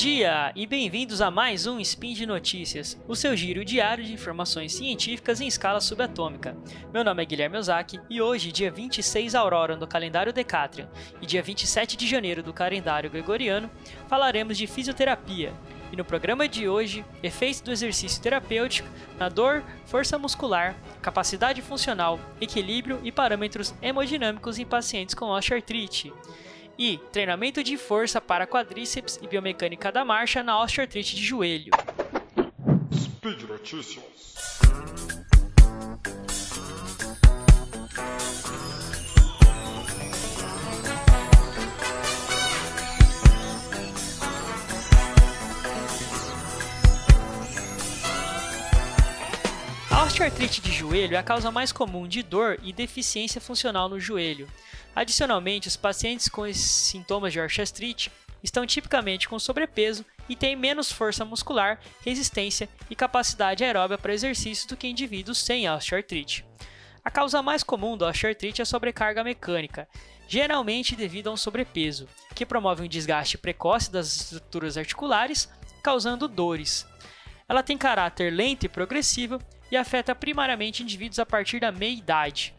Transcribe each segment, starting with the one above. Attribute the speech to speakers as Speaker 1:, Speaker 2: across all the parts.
Speaker 1: dia e bem-vindos a mais um Spin de Notícias, o seu giro diário de informações científicas em escala subatômica. Meu nome é Guilherme Ozaki e hoje, dia 26 Aurora do calendário Decatrian e dia 27 de janeiro do calendário Gregoriano, falaremos de fisioterapia. E no programa de hoje, efeitos do exercício terapêutico na dor, força muscular, capacidade funcional, equilíbrio e parâmetros hemodinâmicos em pacientes com osteoartrite e treinamento de força para quadríceps e biomecânica da marcha na osteoartrite de joelho. Speed Notícias. Osteoartrite de joelho é a causa mais comum de dor e deficiência funcional no joelho. Adicionalmente, os pacientes com sintomas de osteoartrite estão tipicamente com sobrepeso e têm menos força muscular, resistência e capacidade aeróbica para exercícios do que indivíduos sem osteoartrite. A causa mais comum da osteoartrite é a sobrecarga mecânica, geralmente devido a um sobrepeso, que promove um desgaste precoce das estruturas articulares, causando dores. Ela tem caráter lento e progressivo e afeta primariamente indivíduos a partir da meia-idade.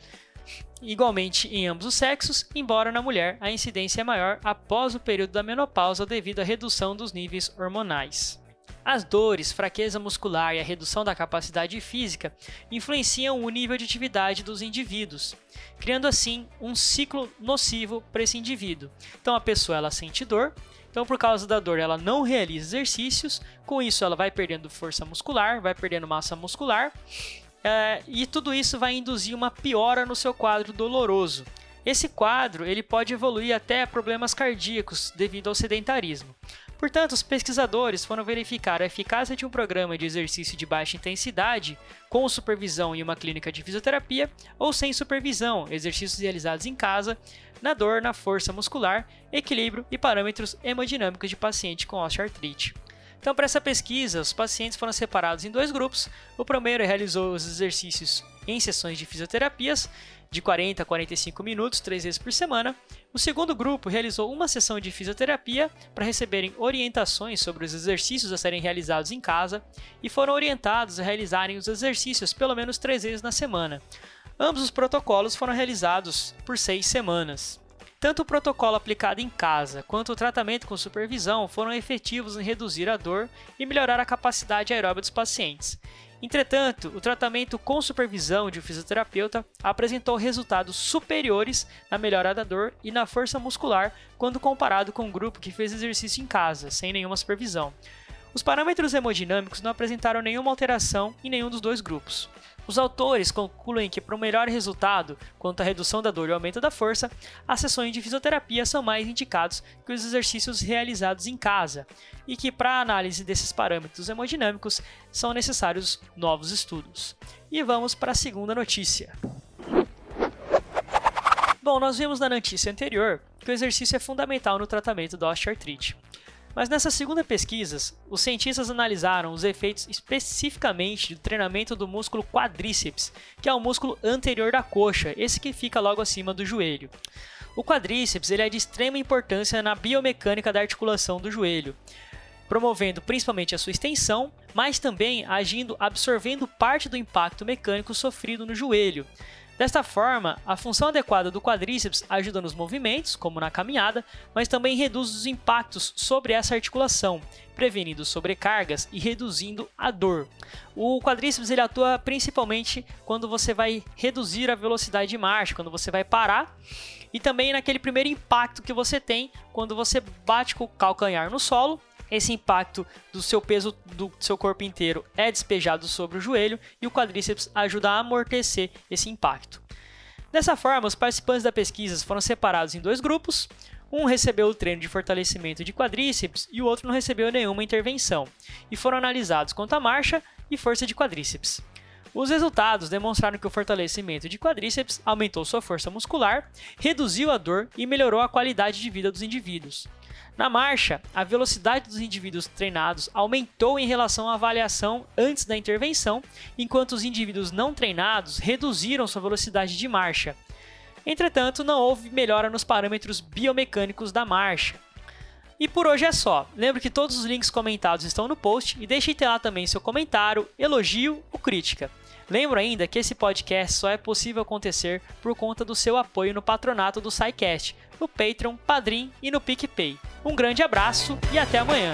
Speaker 1: Igualmente em ambos os sexos, embora na mulher a incidência é maior após o período da menopausa devido à redução dos níveis hormonais. As dores, fraqueza muscular e a redução da capacidade física influenciam o nível de atividade dos indivíduos, criando assim um ciclo nocivo para esse indivíduo. Então a pessoa ela sente dor, então por causa da dor ela não realiza exercícios, com isso ela vai perdendo força muscular, vai perdendo massa muscular é, e tudo isso vai induzir uma piora no seu quadro doloroso. Esse quadro ele pode evoluir até problemas cardíacos devido ao sedentarismo. Portanto, os pesquisadores foram verificar a eficácia de um programa de exercício de baixa intensidade com supervisão em uma clínica de fisioterapia ou sem supervisão, exercícios realizados em casa, na dor, na força muscular, equilíbrio e parâmetros hemodinâmicos de paciente com osteoartrite. Então, para essa pesquisa, os pacientes foram separados em dois grupos. O primeiro realizou os exercícios em sessões de fisioterapias de 40 a 45 minutos, três vezes por semana. O segundo grupo realizou uma sessão de fisioterapia para receberem orientações sobre os exercícios a serem realizados em casa e foram orientados a realizarem os exercícios pelo menos três vezes na semana. Ambos os protocolos foram realizados por seis semanas. Tanto o protocolo aplicado em casa quanto o tratamento com supervisão foram efetivos em reduzir a dor e melhorar a capacidade aeróbica dos pacientes. Entretanto, o tratamento com supervisão de um fisioterapeuta apresentou resultados superiores na melhora da dor e na força muscular quando comparado com o grupo que fez exercício em casa, sem nenhuma supervisão. Os parâmetros hemodinâmicos não apresentaram nenhuma alteração em nenhum dos dois grupos. Os autores concluem que, para um melhor resultado quanto à redução da dor e aumento da força, as sessões de fisioterapia são mais indicados que os exercícios realizados em casa, e que, para a análise desses parâmetros hemodinâmicos, são necessários novos estudos. E vamos para a segunda notícia. Bom, nós vimos na notícia anterior que o exercício é fundamental no tratamento da osteoartrite. Mas nessa segunda pesquisa, os cientistas analisaram os efeitos especificamente do treinamento do músculo quadríceps, que é o músculo anterior da coxa, esse que fica logo acima do joelho. O quadríceps ele é de extrema importância na biomecânica da articulação do joelho, promovendo principalmente a sua extensão, mas também agindo absorvendo parte do impacto mecânico sofrido no joelho, Desta forma, a função adequada do quadríceps ajuda nos movimentos, como na caminhada, mas também reduz os impactos sobre essa articulação, prevenindo sobrecargas e reduzindo a dor. O quadríceps ele atua principalmente quando você vai reduzir a velocidade de marcha, quando você vai parar, e também naquele primeiro impacto que você tem quando você bate com o calcanhar no solo esse impacto do seu peso do seu corpo inteiro é despejado sobre o joelho e o quadríceps ajuda a amortecer esse impacto. Dessa forma, os participantes da pesquisa foram separados em dois grupos. Um recebeu o treino de fortalecimento de quadríceps e o outro não recebeu nenhuma intervenção, e foram analisados quanto a marcha e força de quadríceps. Os resultados demonstraram que o fortalecimento de quadríceps aumentou sua força muscular, reduziu a dor e melhorou a qualidade de vida dos indivíduos. Na marcha, a velocidade dos indivíduos treinados aumentou em relação à avaliação antes da intervenção, enquanto os indivíduos não treinados reduziram sua velocidade de marcha. Entretanto, não houve melhora nos parâmetros biomecânicos da marcha. E por hoje é só. Lembre que todos os links comentados estão no post e deixe lá também seu comentário, elogio ou crítica. Lembro ainda que esse podcast só é possível acontecer por conta do seu apoio no patronato do SciCast, no Patreon, Padrim e no PicPay. Um grande abraço e até amanhã!